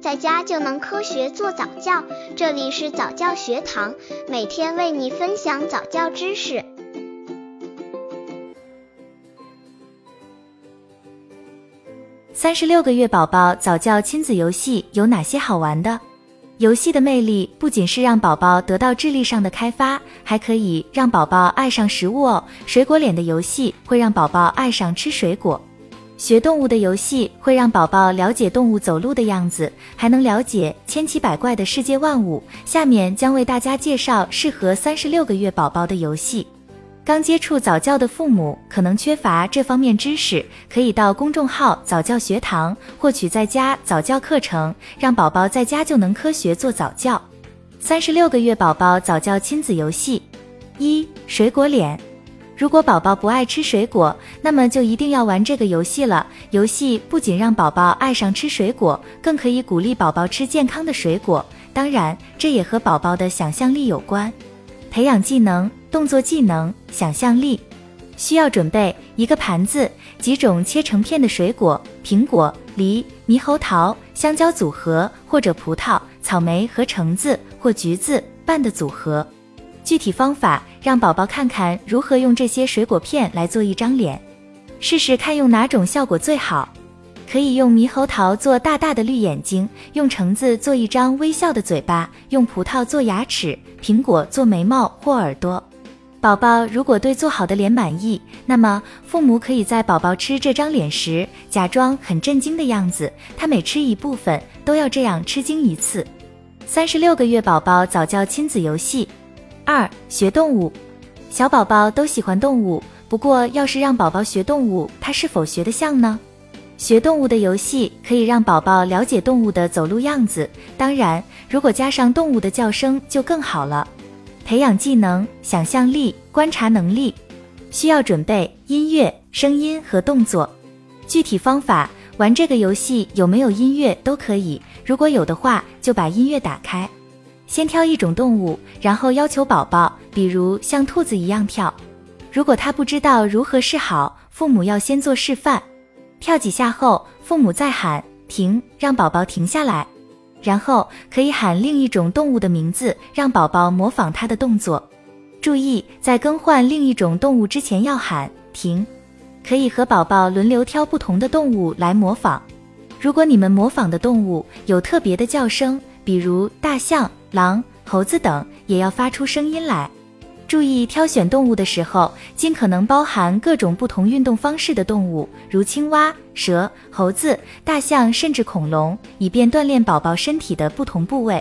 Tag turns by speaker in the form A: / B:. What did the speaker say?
A: 在家就能科学做早教。这里是早教学堂，每天为你分享早教知识。
B: 三十六个月宝宝早教亲子游戏有哪些好玩的？游戏的魅力不仅是让宝宝得到智力上的开发，还可以让宝宝爱上食物哦。水果脸的游戏会让宝宝爱上吃水果。学动物的游戏会让宝宝了解动物走路的样子，还能了解千奇百怪的世界万物。下面将为大家介绍适合三十六个月宝宝的游戏。刚接触早教的父母可能缺乏这方面知识，可以到公众号早教学堂获取在家早教课程，让宝宝在家就能科学做早教。三十六个月宝宝早教亲子游戏一水果脸。如果宝宝不爱吃水果，那么就一定要玩这个游戏了。游戏不仅让宝宝爱上吃水果，更可以鼓励宝宝吃健康的水果。当然，这也和宝宝的想象力有关。培养技能、动作技能、想象力，需要准备一个盘子、几种切成片的水果：苹果、梨、猕猴桃、香蕉组合，或者葡萄、草莓和橙子或橘子拌的组合。具体方法，让宝宝看看如何用这些水果片来做一张脸，试试看用哪种效果最好。可以用猕猴桃做大大的绿眼睛，用橙子做一张微笑的嘴巴，用葡萄做牙齿，苹果做眉毛或耳朵。宝宝如果对做好的脸满意，那么父母可以在宝宝吃这张脸时，假装很震惊的样子。他每吃一部分，都要这样吃惊一次。三十六个月宝宝早教亲子游戏。二学动物，小宝宝都喜欢动物，不过要是让宝宝学动物，他是否学得像呢？学动物的游戏可以让宝宝了解动物的走路样子，当然，如果加上动物的叫声就更好了。培养技能、想象力、观察能力，需要准备音乐、声音和动作。具体方法，玩这个游戏有没有音乐都可以，如果有的话，就把音乐打开。先挑一种动物，然后要求宝宝，比如像兔子一样跳。如果他不知道如何是好，父母要先做示范。跳几下后，父母再喊停，让宝宝停下来。然后可以喊另一种动物的名字，让宝宝模仿它的动作。注意，在更换另一种动物之前要喊停。可以和宝宝轮流挑不同的动物来模仿。如果你们模仿的动物有特别的叫声，比如大象。狼、猴子等也要发出声音来。注意挑选动物的时候，尽可能包含各种不同运动方式的动物，如青蛙、蛇、猴子、大象，甚至恐龙，以便锻炼宝宝身体的不同部位。